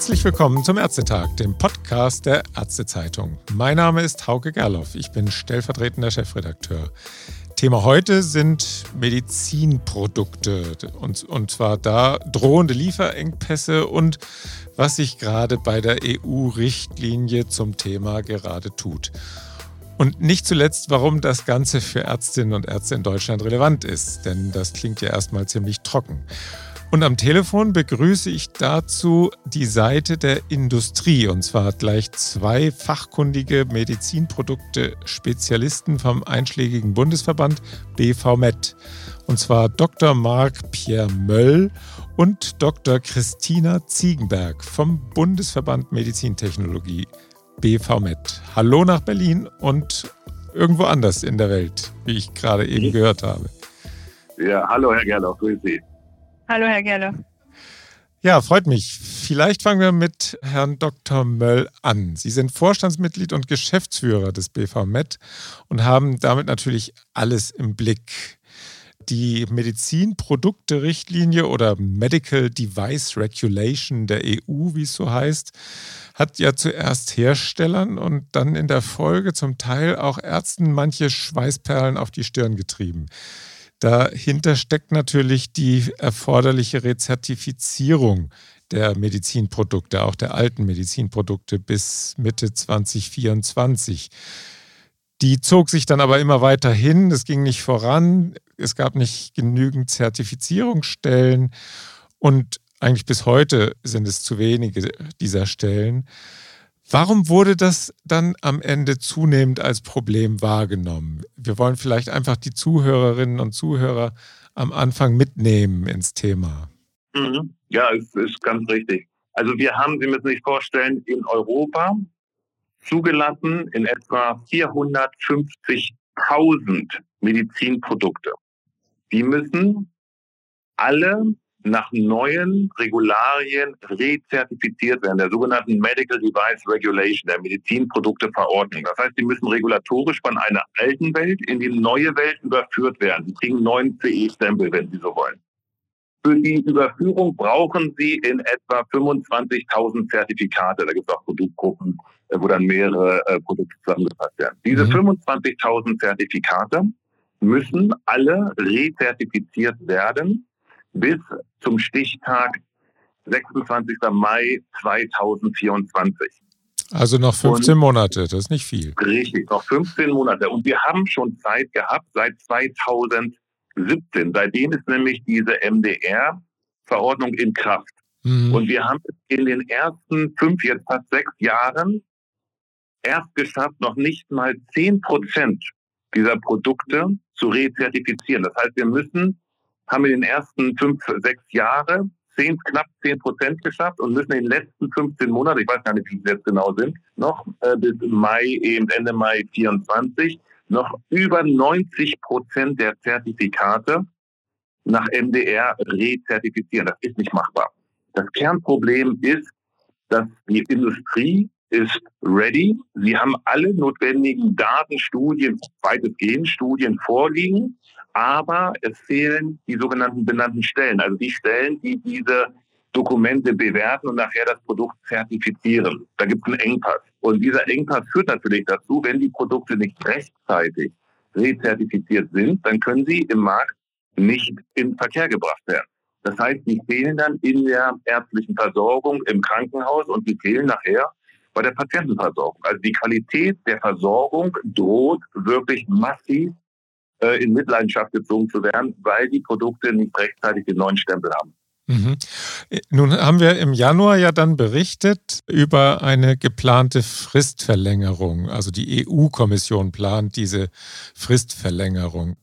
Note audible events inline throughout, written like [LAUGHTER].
Herzlich willkommen zum Ärztetag, dem Podcast der Ärztezeitung. Mein Name ist Hauke Gerloff, ich bin stellvertretender Chefredakteur. Thema heute sind Medizinprodukte und, und zwar da drohende Lieferengpässe und was sich gerade bei der EU-Richtlinie zum Thema gerade tut. Und nicht zuletzt, warum das Ganze für Ärztinnen und Ärzte in Deutschland relevant ist, denn das klingt ja erstmal ziemlich trocken. Und am Telefon begrüße ich dazu die Seite der Industrie und zwar gleich zwei fachkundige Medizinprodukte-Spezialisten vom einschlägigen Bundesverband BVMed. Und zwar Dr. Marc Pierre Möll und Dr. Christina Ziegenberg vom Bundesverband Medizintechnologie BVMed. Hallo nach Berlin und irgendwo anders in der Welt, wie ich gerade eben gehört habe. Ja, hallo Herr Gerloff, grüß Sie. Hallo, Herr Gerle. Ja, freut mich. Vielleicht fangen wir mit Herrn Dr. Möll an. Sie sind Vorstandsmitglied und Geschäftsführer des BVMed und haben damit natürlich alles im Blick. Die Medizinprodukte-Richtlinie oder Medical Device Regulation der EU, wie es so heißt, hat ja zuerst Herstellern und dann in der Folge zum Teil auch Ärzten manche Schweißperlen auf die Stirn getrieben. Dahinter steckt natürlich die erforderliche Rezertifizierung der Medizinprodukte, auch der alten Medizinprodukte bis Mitte 2024. Die zog sich dann aber immer weiter hin, es ging nicht voran, es gab nicht genügend Zertifizierungsstellen und eigentlich bis heute sind es zu wenige dieser Stellen. Warum wurde das dann am Ende zunehmend als Problem wahrgenommen? Wir wollen vielleicht einfach die Zuhörerinnen und Zuhörer am Anfang mitnehmen ins Thema. Mhm. Ja, es ist ganz richtig. Also wir haben, Sie müssen sich vorstellen, in Europa zugelassen in etwa 450.000 Medizinprodukte. Die müssen alle nach neuen Regularien rezertifiziert werden, der sogenannten Medical Device Regulation, der Medizinprodukteverordnung. Das heißt, die müssen regulatorisch von einer alten Welt in die neue Welt überführt werden. Sie kriegen neuen CE-Stempel, wenn Sie so wollen. Für die Überführung brauchen Sie in etwa 25.000 Zertifikate. Da gibt es auch Produktgruppen, äh, wo dann mehrere äh, Produkte zusammengefasst werden. Diese mhm. 25.000 Zertifikate müssen alle rezertifiziert werden bis zum Stichtag 26. Mai 2024. Also noch 15 und, Monate, das ist nicht viel. Richtig, noch 15 Monate. Und wir haben schon Zeit gehabt seit 2017. Seitdem ist nämlich diese MDR-Verordnung in Kraft. Mhm. Und wir haben in den ersten fünf, jetzt fast sechs Jahren erst geschafft, noch nicht mal 10 Prozent dieser Produkte zu rezertifizieren. Das heißt, wir müssen haben in den ersten fünf, sechs Jahren zehn, knapp zehn Prozent geschafft und müssen in den letzten 15 Monaten, ich weiß gar nicht, wie es jetzt genau sind, noch äh, bis Mai, eben Ende Mai 24, noch über 90 Prozent der Zertifikate nach MDR rezertifizieren. Das ist nicht machbar. Das Kernproblem ist, dass die Industrie ist ready. Sie haben alle notwendigen Daten, Studien, weitestgehend Studien vorliegen aber es fehlen die sogenannten benannten Stellen, also die Stellen, die diese Dokumente bewerten und nachher das Produkt zertifizieren. Da gibt es einen Engpass. Und dieser Engpass führt natürlich dazu, wenn die Produkte nicht rechtzeitig rezertifiziert sind, dann können sie im Markt nicht in Verkehr gebracht werden. Das heißt, die fehlen dann in der ärztlichen Versorgung im Krankenhaus und die fehlen nachher bei der Patientenversorgung. Also die Qualität der Versorgung droht wirklich massiv äh, in Mitleidenschaft gezogen zu werden, weil die Produkte nicht rechtzeitig den neuen Stempel haben. Mhm. Nun haben wir im Januar ja dann berichtet über eine geplante Fristverlängerung. Also die EU-Kommission plant diese Fristverlängerung.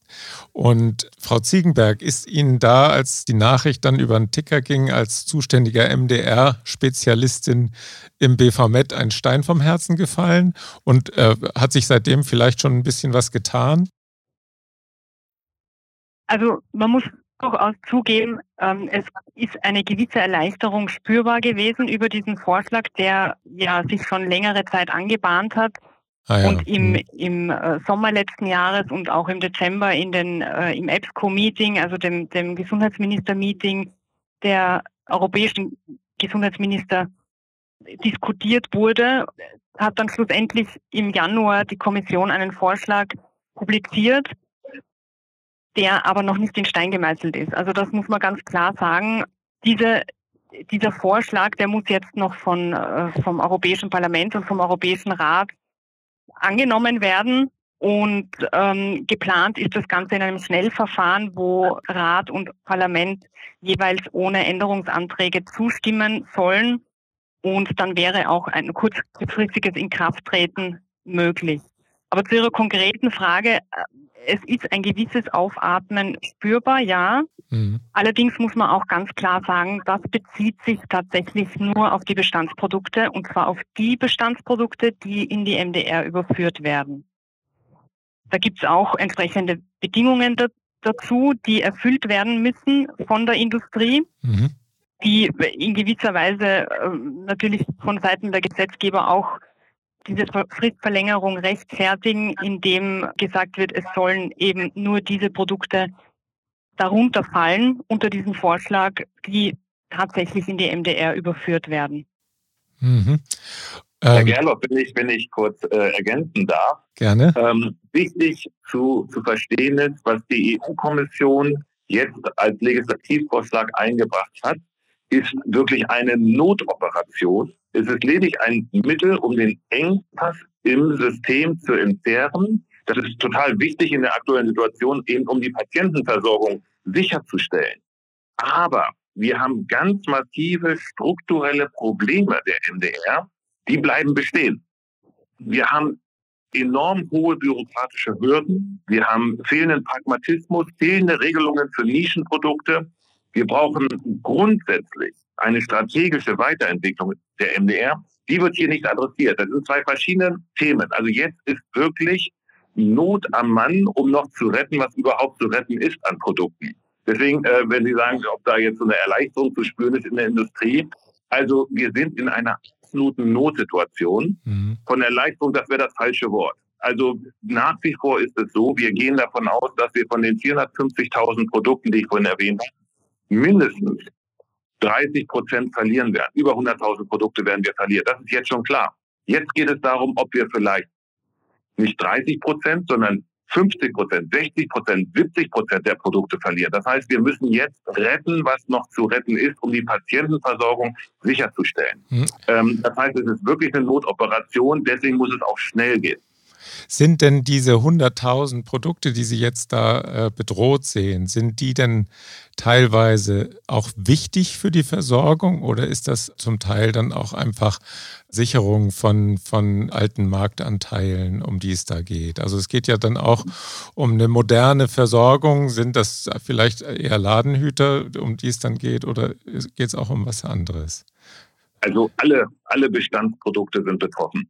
Und Frau Ziegenberg, ist Ihnen da, als die Nachricht dann über den Ticker ging, als zuständiger MDR-Spezialistin im BVMed ein Stein vom Herzen gefallen? Und äh, hat sich seitdem vielleicht schon ein bisschen was getan? Also man muss durchaus zugeben, ähm, es ist eine gewisse Erleichterung spürbar gewesen über diesen Vorschlag, der ja sich schon längere Zeit angebahnt hat. Ah ja. Und im, mhm. im äh, Sommer letzten Jahres und auch im Dezember in den, äh, im EBSCO-Meeting, also dem, dem Gesundheitsminister-Meeting der europäischen Gesundheitsminister, diskutiert wurde, hat dann schlussendlich im Januar die Kommission einen Vorschlag publiziert, der aber noch nicht in Stein gemeißelt ist. Also das muss man ganz klar sagen. Diese, dieser Vorschlag, der muss jetzt noch von, äh, vom Europäischen Parlament und vom Europäischen Rat angenommen werden. Und ähm, geplant ist das Ganze in einem Schnellverfahren, wo Rat und Parlament jeweils ohne Änderungsanträge zustimmen sollen. Und dann wäre auch ein kurzfristiges Inkrafttreten möglich. Aber zu Ihrer konkreten Frage, es ist ein gewisses Aufatmen spürbar, ja. Mhm. Allerdings muss man auch ganz klar sagen, das bezieht sich tatsächlich nur auf die Bestandsprodukte und zwar auf die Bestandsprodukte, die in die MDR überführt werden. Da gibt es auch entsprechende Bedingungen dazu, die erfüllt werden müssen von der Industrie, mhm. die in gewisser Weise äh, natürlich von Seiten der Gesetzgeber auch diese Fristverlängerung rechtfertigen, indem gesagt wird, es sollen eben nur diese Produkte darunter fallen unter diesen Vorschlag, die tatsächlich in die MDR überführt werden. Mhm. Herr ähm, Gerloff, wenn ich, wenn ich kurz äh, ergänzen darf. Gerne. Ähm, wichtig zu, zu verstehen ist, was die EU-Kommission jetzt als Legislativvorschlag eingebracht hat, ist wirklich eine Notoperation. Es ist lediglich ein Mittel, um den Engpass im System zu entzerren. Das ist total wichtig in der aktuellen Situation, eben um die Patientenversorgung sicherzustellen. Aber wir haben ganz massive strukturelle Probleme der MDR, die bleiben bestehen. Wir haben enorm hohe bürokratische Hürden. Wir haben fehlenden Pragmatismus, fehlende Regelungen für Nischenprodukte. Wir brauchen grundsätzlich eine strategische Weiterentwicklung der MDR. Die wird hier nicht adressiert. Das sind zwei verschiedene Themen. Also jetzt ist wirklich Not am Mann, um noch zu retten, was überhaupt zu retten ist an Produkten. Deswegen, äh, wenn Sie sagen, ob da jetzt so eine Erleichterung zu spüren ist in der Industrie, also wir sind in einer absoluten Notsituation. Mhm. Von Erleichterung, das wäre das falsche Wort. Also nach wie vor ist es so, wir gehen davon aus, dass wir von den 450.000 Produkten, die ich vorhin erwähnt habe, mindestens 30 Prozent verlieren werden. Über 100.000 Produkte werden wir verlieren. Das ist jetzt schon klar. Jetzt geht es darum, ob wir vielleicht nicht 30 Prozent, sondern 50 Prozent, 60 Prozent, 70 Prozent der Produkte verlieren. Das heißt, wir müssen jetzt retten, was noch zu retten ist, um die Patientenversorgung sicherzustellen. Hm. Ähm, das heißt, es ist wirklich eine Notoperation, deswegen muss es auch schnell gehen. Sind denn diese 100.000 Produkte, die Sie jetzt da äh, bedroht sehen, sind die denn teilweise auch wichtig für die Versorgung oder ist das zum Teil dann auch einfach Sicherung von, von alten Marktanteilen, um die es da geht? Also es geht ja dann auch um eine moderne Versorgung. Sind das vielleicht eher Ladenhüter, um die es dann geht oder geht es auch um was anderes? Also alle, alle Bestandsprodukte sind betroffen.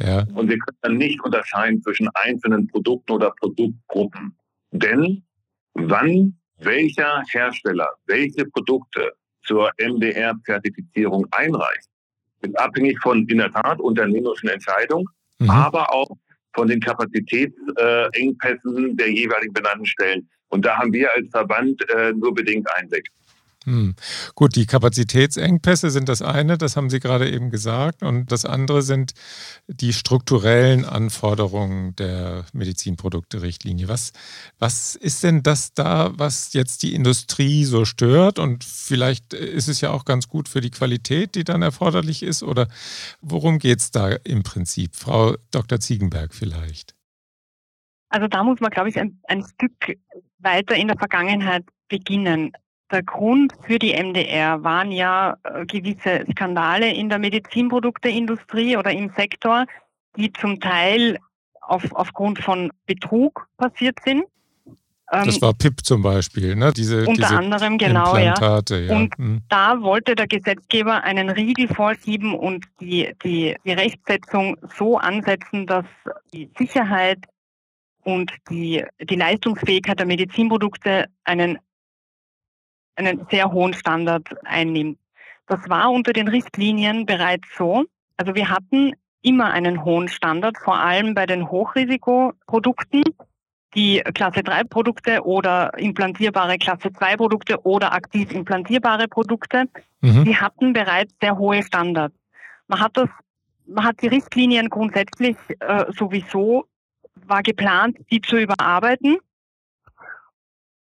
Ja. Und wir können dann nicht unterscheiden zwischen einzelnen Produkten oder Produktgruppen. Denn wann welcher Hersteller welche Produkte zur MDR-Zertifizierung einreicht, ist abhängig von in der Tat unternehmerischen Entscheidungen, mhm. aber auch von den Kapazitätsengpässen der jeweiligen benannten Stellen. Und da haben wir als Verband äh, nur bedingt Einsicht. Hm. Gut, die Kapazitätsengpässe sind das eine, das haben Sie gerade eben gesagt. Und das andere sind die strukturellen Anforderungen der Medizinprodukte-Richtlinie. Was, was ist denn das da, was jetzt die Industrie so stört? Und vielleicht ist es ja auch ganz gut für die Qualität, die dann erforderlich ist. Oder worum geht es da im Prinzip? Frau Dr. Ziegenberg vielleicht. Also da muss man, glaube ich, ein, ein Stück weiter in der Vergangenheit beginnen. Der Grund für die MDR waren ja äh, gewisse Skandale in der Medizinprodukteindustrie oder im Sektor, die zum Teil auf, aufgrund von Betrug passiert sind. Das ähm, war PIP zum Beispiel, ne? Diese, unter diese anderem, genau, Implantate, ja. Und hm. da wollte der Gesetzgeber einen Riegel vorschieben und die, die, die Rechtsetzung so ansetzen, dass die Sicherheit und die, die Leistungsfähigkeit der Medizinprodukte einen einen sehr hohen Standard einnimmt. Das war unter den Richtlinien bereits so. Also wir hatten immer einen hohen Standard, vor allem bei den Hochrisikoprodukten, die Klasse 3 Produkte oder implantierbare Klasse 2 Produkte oder aktiv implantierbare Produkte, mhm. die hatten bereits sehr hohe Standards. Man hat das, man hat die Richtlinien grundsätzlich äh, sowieso war geplant, die zu überarbeiten,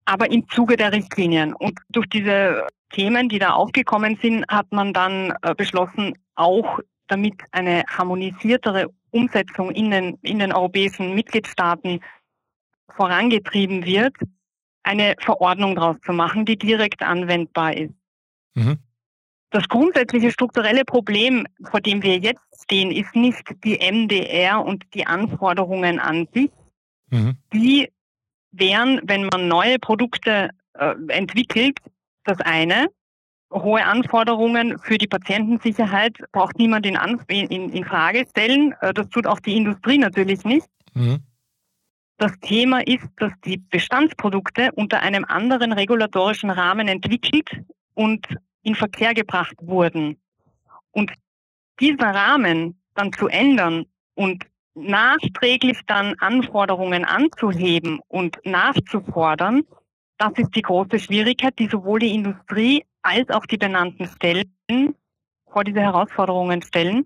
aber im Zuge der Richtlinien. Und durch diese Themen, die da aufgekommen sind, hat man dann äh, beschlossen, auch damit eine harmonisiertere Umsetzung in den, in den europäischen Mitgliedstaaten vorangetrieben wird, eine Verordnung daraus zu machen, die direkt anwendbar ist. Mhm. Das grundsätzliche strukturelle Problem, vor dem wir jetzt stehen, ist nicht die MDR und die Anforderungen an sich. Mhm. Die wären, wenn man neue Produkte äh, entwickelt, das eine. Hohe Anforderungen für die Patientensicherheit braucht niemand in, in, in Frage stellen. Äh, das tut auch die Industrie natürlich nicht. Mhm. Das Thema ist, dass die Bestandsprodukte unter einem anderen regulatorischen Rahmen entwickelt und in Verkehr gebracht wurden. Und dieser Rahmen dann zu ändern und nachträglich dann Anforderungen anzuheben und nachzufordern, das ist die große Schwierigkeit, die sowohl die Industrie als auch die benannten Stellen vor diese Herausforderungen stellen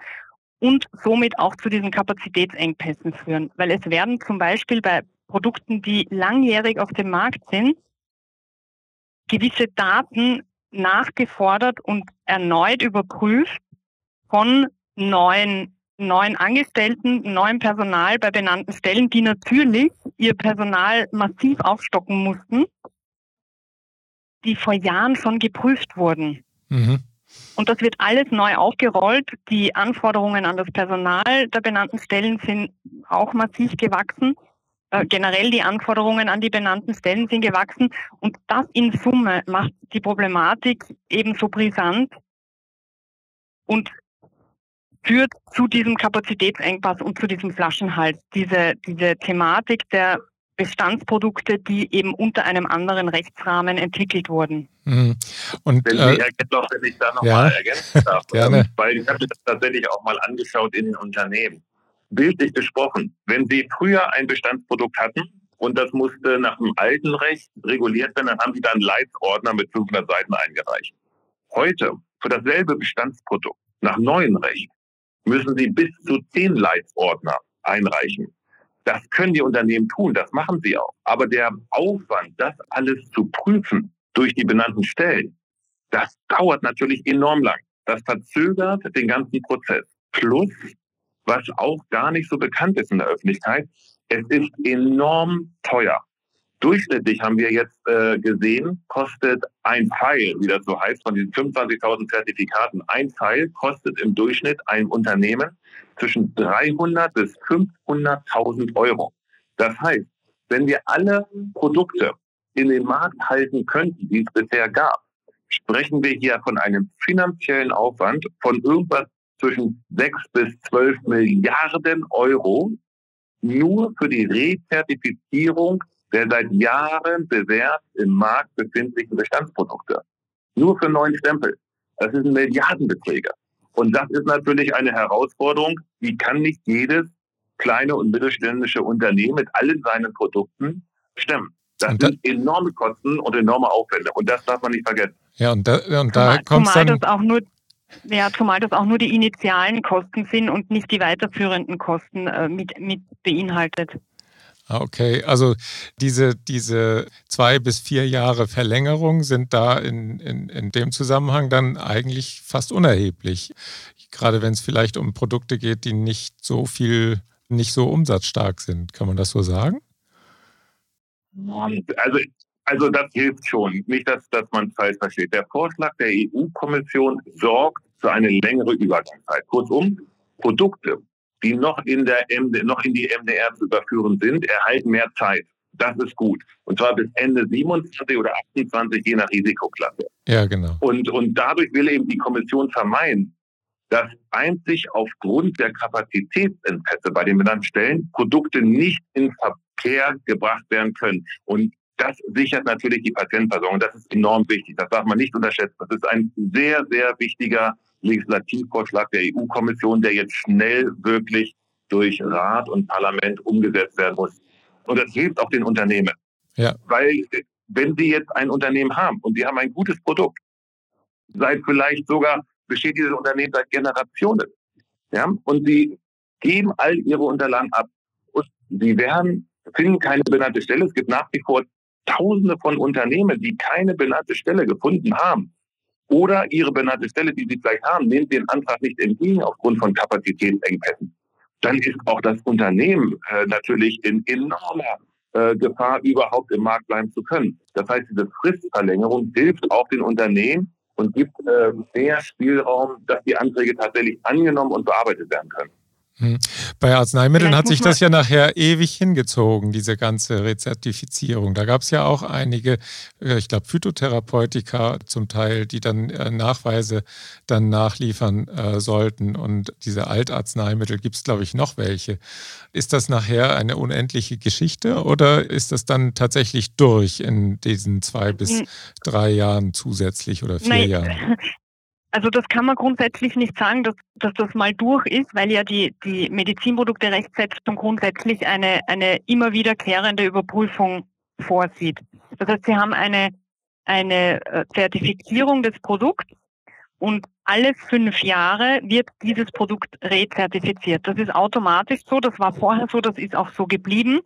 und somit auch zu diesen Kapazitätsengpässen führen. Weil es werden zum Beispiel bei Produkten, die langjährig auf dem Markt sind, gewisse Daten nachgefordert und erneut überprüft von neuen, neuen Angestellten, neuem Personal bei benannten Stellen, die natürlich ihr Personal massiv aufstocken mussten, die vor Jahren schon geprüft wurden. Mhm. Und das wird alles neu aufgerollt. Die Anforderungen an das Personal der benannten Stellen sind auch massiv gewachsen. Äh, generell die Anforderungen an die benannten Stellen sind gewachsen und das in Summe macht die Problematik ebenso brisant und führt zu diesem Kapazitätsengpass und zu diesem Flaschenhals. Diese, diese Thematik der Bestandsprodukte, die eben unter einem anderen Rechtsrahmen entwickelt wurden. Mhm. Und, wenn, äh, noch, wenn ich da noch ja, mal ergänzen darf, [LAUGHS] gerne. weil ich habe das tatsächlich auch mal angeschaut in den Unternehmen bildlich gesprochen, wenn Sie früher ein Bestandsprodukt hatten und das musste nach dem alten Recht reguliert werden, dann haben Sie da einen Leitsordner mit 500 Seiten eingereicht. Heute, für dasselbe Bestandsprodukt, nach neuem Recht, müssen Sie bis zu zehn Leitsordner einreichen. Das können die Unternehmen tun, das machen sie auch. Aber der Aufwand, das alles zu prüfen durch die benannten Stellen, das dauert natürlich enorm lang. Das verzögert den ganzen Prozess. Plus, was auch gar nicht so bekannt ist in der Öffentlichkeit. Es ist enorm teuer. Durchschnittlich haben wir jetzt äh, gesehen, kostet ein Pfeil, wie das so heißt, von diesen 25.000 Zertifikaten, ein Pfeil kostet im Durchschnitt ein Unternehmen zwischen 300 bis 500.000 Euro. Das heißt, wenn wir alle Produkte in den Markt halten könnten, die es bisher gab, sprechen wir hier von einem finanziellen Aufwand von irgendwas zwischen 6 bis 12 Milliarden Euro nur für die Rezertifizierung der seit Jahren bewährt im Markt befindlichen Bestandsprodukte. Nur für neuen Stempel. Das sind Milliardenbeträge. Und das ist natürlich eine Herausforderung, die kann nicht jedes kleine und mittelständische Unternehmen mit allen seinen Produkten stemmen. Das sind enorme Kosten und enorme Aufwände. Und das darf man nicht vergessen. Ja, und da, und da kommt dann... Das auch nur ja, zumal das auch nur die initialen Kosten sind und nicht die weiterführenden Kosten äh, mit, mit beinhaltet. Ah, okay, also diese, diese zwei bis vier Jahre Verlängerung sind da in, in, in dem Zusammenhang dann eigentlich fast unerheblich. Gerade wenn es vielleicht um Produkte geht, die nicht so viel, nicht so umsatzstark sind. Kann man das so sagen? Also also das hilft schon. Nicht, dass, dass man es falsch versteht. Der Vorschlag der EU-Kommission sorgt für eine längere Übergangszeit. Kurzum, Produkte, die noch in, der MD, noch in die MDR zu überführen sind, erhalten mehr Zeit. Das ist gut. Und zwar bis Ende 27 oder 28, je nach Risikoklasse. Ja, genau. Und, und dadurch will eben die Kommission vermeiden, dass einzig aufgrund der Kapazitätsengpässe bei den benannten Stellen Produkte nicht in Verkehr gebracht werden können. Und das sichert natürlich die Patientenversorgung. Das ist enorm wichtig. Das darf man nicht unterschätzen. Das ist ein sehr, sehr wichtiger Legislativvorschlag der EU-Kommission, der jetzt schnell wirklich durch Rat und Parlament umgesetzt werden muss. Und das hilft auch den Unternehmen. Ja. Weil wenn Sie jetzt ein Unternehmen haben und Sie haben ein gutes Produkt, seit vielleicht sogar besteht dieses Unternehmen seit Generationen, Ja, und sie geben all ihre Unterlagen ab. Und sie werden, finden keine benannte Stelle. Es gibt nach wie vor Tausende von Unternehmen, die keine benannte Stelle gefunden haben. Oder ihre benannte Stelle, die sie vielleicht haben, nehmen den Antrag nicht entgegen aufgrund von Kapazitätsengpässen. Dann ist auch das Unternehmen äh, natürlich in enormer äh, Gefahr, überhaupt im Markt bleiben zu können. Das heißt, diese Fristverlängerung hilft auch den Unternehmen und gibt äh, mehr Spielraum, dass die Anträge tatsächlich angenommen und bearbeitet werden können. Hm. Bei Arzneimitteln hat sich das ja nachher ewig hingezogen, diese ganze Rezertifizierung. Da gab es ja auch einige, äh, ich glaube, Phytotherapeutika zum Teil, die dann äh, Nachweise dann nachliefern äh, sollten. Und diese Altarzneimittel gibt es, glaube ich, noch welche. Ist das nachher eine unendliche Geschichte oder ist das dann tatsächlich durch in diesen zwei bis hm. drei Jahren zusätzlich oder vier Nein. Jahren? [LAUGHS] Also das kann man grundsätzlich nicht sagen, dass, dass das mal durch ist, weil ja die, die Medizinprodukte-Rechtsetzung grundsätzlich eine, eine immer wiederkehrende Überprüfung vorsieht. Das heißt, Sie haben eine, eine äh, Zertifizierung des Produkts und alle fünf Jahre wird dieses Produkt rezertifiziert. Das ist automatisch so, das war vorher so, das ist auch so geblieben.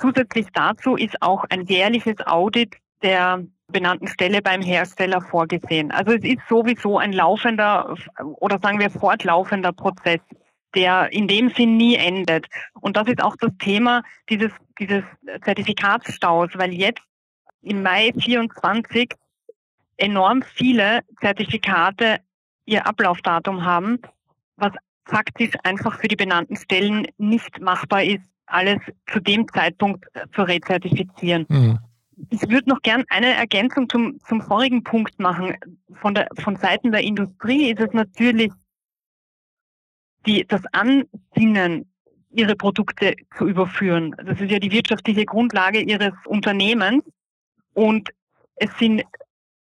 Zusätzlich dazu ist auch ein jährliches Audit der benannten Stelle beim Hersteller vorgesehen. Also es ist sowieso ein laufender oder sagen wir fortlaufender Prozess, der in dem Sinn nie endet. Und das ist auch das Thema dieses, dieses Zertifikatsstaus, weil jetzt im Mai 24 enorm viele Zertifikate ihr Ablaufdatum haben, was faktisch einfach für die benannten Stellen nicht machbar ist, alles zu dem Zeitpunkt zu rezertifizieren. Mhm. Ich würde noch gern eine Ergänzung zum, zum vorigen Punkt machen. Von, der, von Seiten der Industrie ist es natürlich die, das Ansinnen, ihre Produkte zu überführen. Das ist ja die wirtschaftliche Grundlage ihres Unternehmens. Und es sind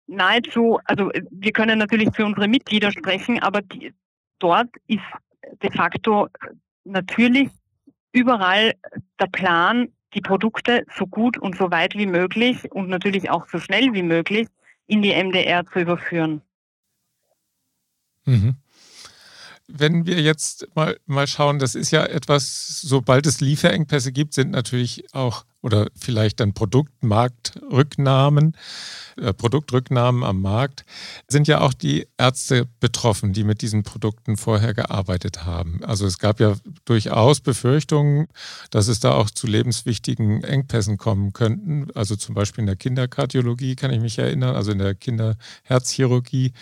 nahezu, also wir können natürlich für unsere Mitglieder sprechen, aber die, dort ist de facto natürlich überall der Plan, die Produkte so gut und so weit wie möglich und natürlich auch so schnell wie möglich in die MDR zu überführen. Mhm. Wenn wir jetzt mal, mal schauen, das ist ja etwas, sobald es Lieferengpässe gibt, sind natürlich auch oder vielleicht dann Produktmarktrücknahmen, äh, Produktrücknahmen am Markt, sind ja auch die Ärzte betroffen, die mit diesen Produkten vorher gearbeitet haben. Also es gab ja durchaus Befürchtungen, dass es da auch zu lebenswichtigen Engpässen kommen könnten. Also zum Beispiel in der Kinderkardiologie kann ich mich erinnern, also in der Kinderherzchirurgie,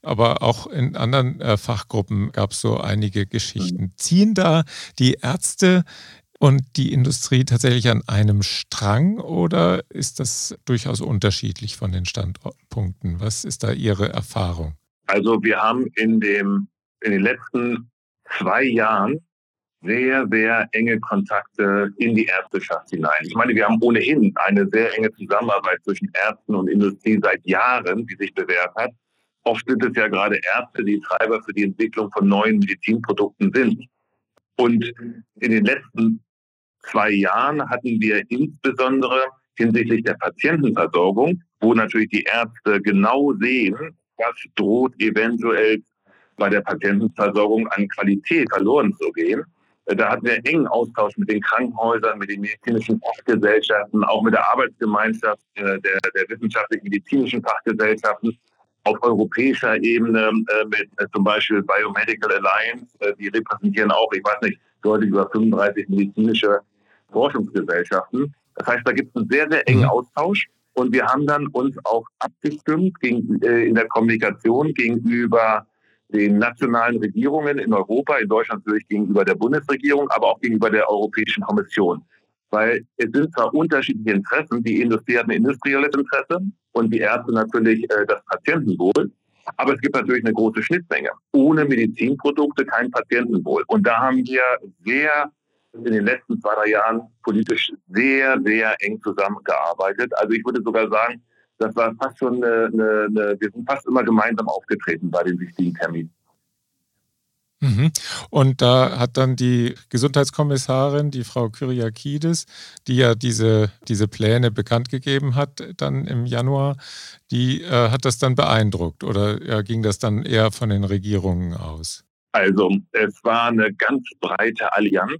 aber auch in anderen äh, Fachgruppen gab es so einige Geschichten. Ziehen da die Ärzte und die Industrie tatsächlich an einem Strang oder ist das durchaus unterschiedlich von den Standpunkten? Was ist da Ihre Erfahrung? Also wir haben in, dem, in den letzten zwei Jahren sehr, sehr enge Kontakte in die Ärzteschaft hinein. Ich meine, wir haben ohnehin eine sehr enge Zusammenarbeit zwischen Ärzten und Industrie seit Jahren, die sich bewährt hat. Oft sind es ja gerade Ärzte, die Treiber für die Entwicklung von neuen Medizinprodukten sind. Und in den letzten zwei Jahren hatten wir insbesondere hinsichtlich der Patientenversorgung, wo natürlich die Ärzte genau sehen, was droht eventuell bei der Patientenversorgung an Qualität verloren zu gehen. Da hatten wir engen Austausch mit den Krankenhäusern, mit den medizinischen Fachgesellschaften, auch mit der Arbeitsgemeinschaft äh, der, der wissenschaftlich-medizinischen Fachgesellschaften auf europäischer Ebene äh, mit äh, zum Beispiel Biomedical Alliance. die repräsentieren auch, ich weiß nicht, deutlich über 35 medizinische Forschungsgesellschaften. Das heißt, da gibt es einen sehr, sehr engen mhm. Austausch. Und wir haben dann uns auch abgestimmt gegen, äh, in der Kommunikation gegenüber den nationalen Regierungen in Europa, in Deutschland natürlich gegenüber der Bundesregierung, aber auch gegenüber der Europäischen Kommission. Weil es sind zwar unterschiedliche Interessen, die Industrie hat ein industrielles Interesse und die Ärzte natürlich äh, das Patientenwohl. Aber es gibt natürlich eine große Schnittmenge. Ohne Medizinprodukte kein Patientenwohl. Und da haben wir sehr in den letzten zwei, drei Jahren politisch sehr, sehr eng zusammengearbeitet. Also ich würde sogar sagen, das war fast schon eine, eine, eine wir sind fast immer gemeinsam aufgetreten bei den wichtigen Terminen. Mhm. Und da hat dann die Gesundheitskommissarin, die Frau Kyriakides, die ja diese, diese Pläne bekannt gegeben hat, dann im Januar, die äh, hat das dann beeindruckt oder ja, ging das dann eher von den Regierungen aus? Also es war eine ganz breite Allianz.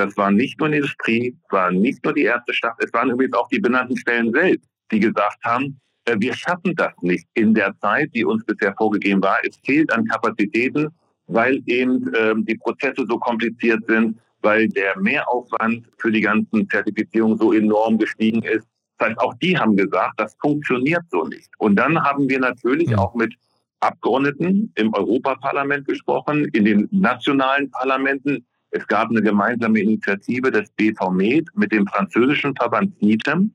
Das war nicht nur die Industrie, es war nicht nur die Ärzteschaft, es waren übrigens auch die benannten Stellen selbst, die gesagt haben, äh, wir schaffen das nicht in der Zeit, die uns bisher vorgegeben war. Es fehlt an Kapazitäten, weil eben ähm, die Prozesse so kompliziert sind, weil der Mehraufwand für die ganzen Zertifizierungen so enorm gestiegen ist. Das heißt, auch die haben gesagt, das funktioniert so nicht. Und dann haben wir natürlich auch mit Abgeordneten im Europaparlament gesprochen, in den nationalen Parlamenten. Es gab eine gemeinsame Initiative des BVMed mit dem französischen Verband NITEM.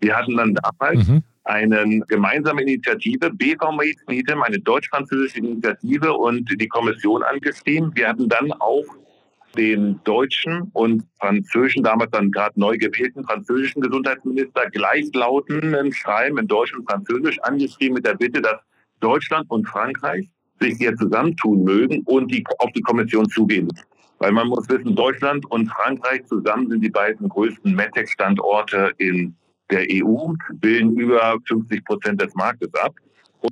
Wir hatten dann damals mhm. eine gemeinsame Initiative, BVMed NITEM, eine deutsch-französische Initiative und die Kommission angeschrieben. Wir hatten dann auch den deutschen und französischen, damals dann gerade neu gewählten französischen Gesundheitsminister gleichlautenden Schreiben in Deutsch und Französisch angeschrieben mit der Bitte, dass Deutschland und Frankreich sich hier zusammentun mögen und die, auf die Kommission zugehen. Weil man muss wissen, Deutschland und Frankreich zusammen sind die beiden größten MedTech-Standorte in der EU, bilden über 50 Prozent des Marktes ab.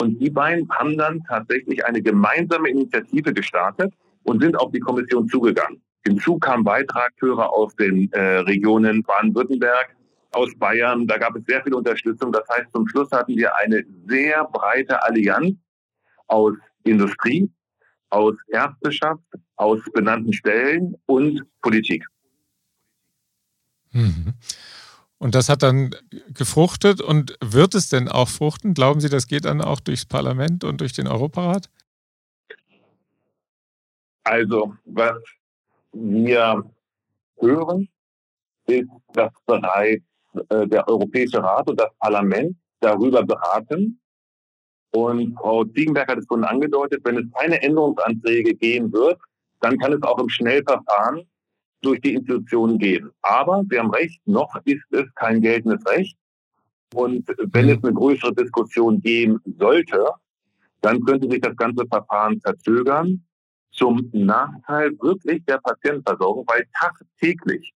Und die beiden haben dann tatsächlich eine gemeinsame Initiative gestartet und sind auf die Kommission zugegangen. Hinzu kamen weitere aus den äh, Regionen Baden-Württemberg, aus Bayern. Da gab es sehr viel Unterstützung. Das heißt, zum Schluss hatten wir eine sehr breite Allianz aus Industrie, aus Ärzteschaft, aus benannten Stellen und Politik. Mhm. Und das hat dann gefruchtet und wird es denn auch fruchten? Glauben Sie, das geht dann auch durchs Parlament und durch den Europarat? Also, was wir hören, ist, dass bereits äh, der Europäische Rat und das Parlament darüber beraten. Und Frau Ziegenberg hat es schon angedeutet, wenn es keine Änderungsanträge geben wird, dann kann es auch im Schnellverfahren durch die Institutionen gehen. Aber Sie haben recht, noch ist es kein geltendes Recht. Und wenn es eine größere Diskussion geben sollte, dann könnte sich das ganze Verfahren verzögern zum Nachteil wirklich der Patientenversorgung, weil tagtäglich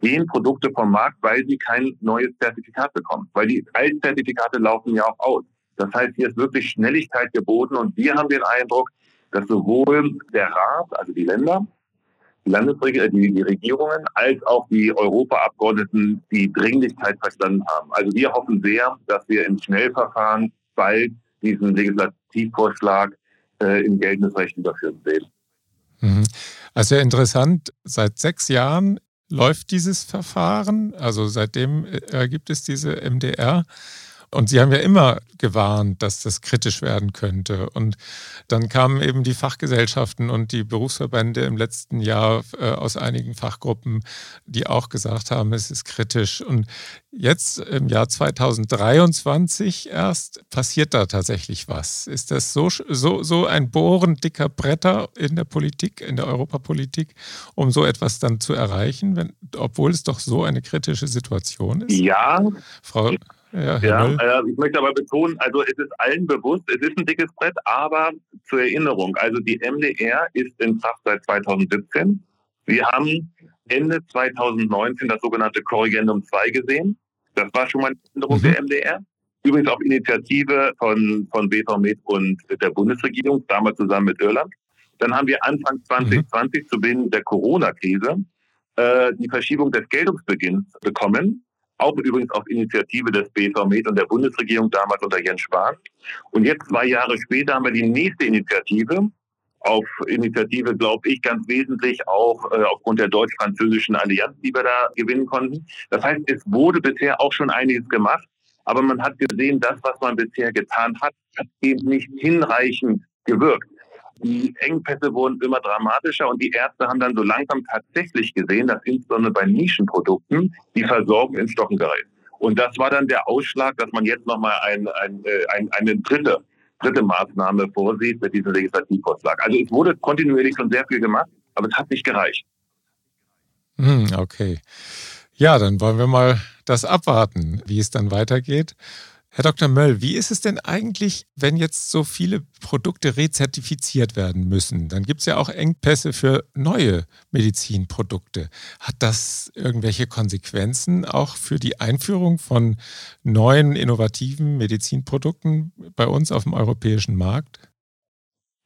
gehen Produkte vom Markt, weil sie kein neues Zertifikat bekommen. Weil die alten Zertifikate laufen ja auch aus. Das heißt, hier ist wirklich Schnelligkeit geboten und wir haben den Eindruck, dass sowohl der Rat, also die Länder, die, Landesregierungen, die, die Regierungen, als auch die Europaabgeordneten die Dringlichkeit verstanden haben. Also wir hoffen sehr, dass wir im Schnellverfahren bald diesen Legislativvorschlag äh, in geltendes Recht überführen sehen. Mhm. Also interessant, seit sechs Jahren läuft dieses Verfahren. Also seitdem äh, gibt es diese MDR. Und Sie haben ja immer gewarnt, dass das kritisch werden könnte. Und dann kamen eben die Fachgesellschaften und die Berufsverbände im letzten Jahr äh, aus einigen Fachgruppen, die auch gesagt haben, es ist kritisch. Und jetzt im Jahr 2023 erst passiert da tatsächlich was. Ist das so, so, so ein Bohren dicker Bretter in der Politik, in der Europapolitik, um so etwas dann zu erreichen, wenn, obwohl es doch so eine kritische Situation ist? Ja. Frau ja, ja äh, ich möchte aber betonen, also es ist allen bewusst, es ist ein dickes Brett, aber zur Erinnerung, also die MDR ist in Kraft seit 2017. Wir haben Ende 2019 das sogenannte Korrigendum 2 gesehen. Das war schon mal eine Änderung mhm. der MDR. Übrigens auf Initiative von, von BVMed und der Bundesregierung, damals zusammen mit Irland. Dann haben wir Anfang 2020 mhm. zu Beginn der Corona-Krise äh, die Verschiebung des Geltungsbeginns bekommen auch übrigens auf Initiative des BVMed und der Bundesregierung damals unter Jens Spahn. Und jetzt zwei Jahre später haben wir die nächste Initiative, auf Initiative, glaube ich, ganz wesentlich auch äh, aufgrund der deutsch-französischen Allianz, die wir da gewinnen konnten. Das heißt, es wurde bisher auch schon einiges gemacht, aber man hat gesehen, das, was man bisher getan hat, hat eben nicht hinreichend gewirkt. Die Engpässe wurden immer dramatischer und die Ärzte haben dann so langsam tatsächlich gesehen, dass insbesondere bei Nischenprodukten die Versorgung ins Stocken gerät. Und das war dann der Ausschlag, dass man jetzt nochmal ein, ein, äh, ein, eine dritte, dritte Maßnahme vorsieht mit diesem Legislativvorschlag. Also es wurde kontinuierlich schon sehr viel gemacht, aber es hat nicht gereicht. Hm, okay. Ja, dann wollen wir mal das abwarten, wie es dann weitergeht. Herr Dr. Möll, wie ist es denn eigentlich, wenn jetzt so viele Produkte rezertifiziert werden müssen? Dann gibt es ja auch Engpässe für neue Medizinprodukte. Hat das irgendwelche Konsequenzen auch für die Einführung von neuen innovativen Medizinprodukten bei uns auf dem europäischen Markt?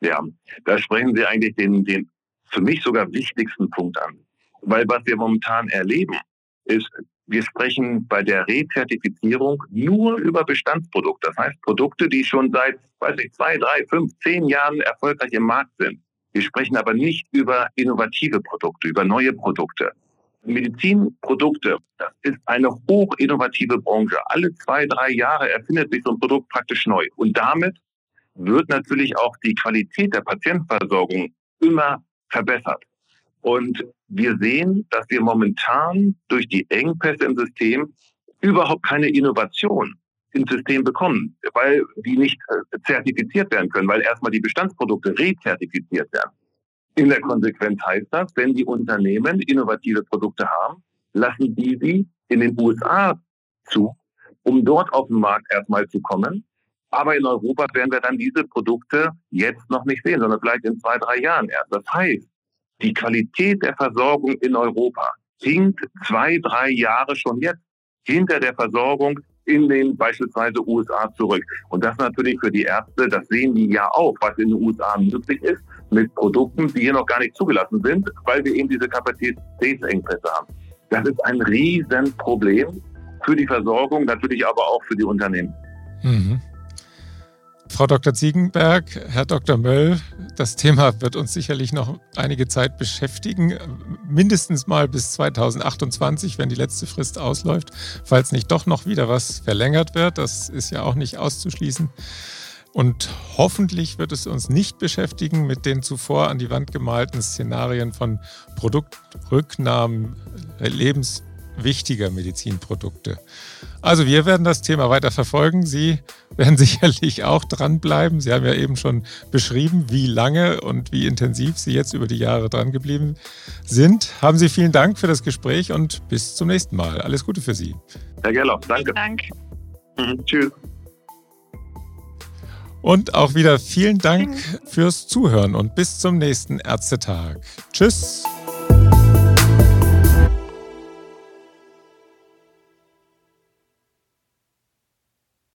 Ja, da sprechen Sie eigentlich den, den für mich sogar wichtigsten Punkt an. Weil was wir momentan erleben, ist, wir sprechen bei der Rezertifizierung nur über Bestandsprodukte. Das heißt Produkte, die schon seit, weiß ich, zwei, drei, fünf, zehn Jahren erfolgreich im Markt sind. Wir sprechen aber nicht über innovative Produkte, über neue Produkte. Medizinprodukte, das ist eine hochinnovative Branche. Alle zwei, drei Jahre erfindet sich so ein Produkt praktisch neu. Und damit wird natürlich auch die Qualität der Patientenversorgung immer verbessert. Und wir sehen, dass wir momentan durch die Engpässe im System überhaupt keine Innovation ins System bekommen, weil die nicht äh, zertifiziert werden können, weil erstmal die Bestandsprodukte rezertifiziert werden. In der Konsequenz heißt das, wenn die Unternehmen innovative Produkte haben, lassen die sie in den USA zu, um dort auf den Markt erstmal zu kommen. Aber in Europa werden wir dann diese Produkte jetzt noch nicht sehen, sondern vielleicht in zwei, drei Jahren erst. Das heißt, die Qualität der Versorgung in Europa hinkt zwei, drei Jahre schon jetzt hinter der Versorgung in den beispielsweise USA zurück. Und das natürlich für die Ärzte, das sehen die ja auch, was in den USA möglich ist mit Produkten, die hier noch gar nicht zugelassen sind, weil wir eben diese Kapazitätsengpässe haben. Das ist ein Riesenproblem für die Versorgung, natürlich aber auch für die Unternehmen. Mhm. Frau Dr. Ziegenberg, Herr Dr. Möll, das Thema wird uns sicherlich noch einige Zeit beschäftigen, mindestens mal bis 2028, wenn die letzte Frist ausläuft, falls nicht doch noch wieder was verlängert wird. Das ist ja auch nicht auszuschließen. Und hoffentlich wird es uns nicht beschäftigen mit den zuvor an die Wand gemalten Szenarien von Produktrücknahmen, Lebens wichtiger Medizinprodukte. Also wir werden das Thema weiter verfolgen. Sie werden [LAUGHS] sicherlich auch dranbleiben. Sie haben ja eben schon beschrieben, wie lange und wie intensiv Sie jetzt über die Jahre dran geblieben sind. Haben Sie vielen Dank für das Gespräch und bis zum nächsten Mal. Alles Gute für Sie. Herr Gerloff, danke. Dank. Mhm, tschüss. Und auch wieder vielen Dank fürs Zuhören und bis zum nächsten Ärztetag. Tschüss.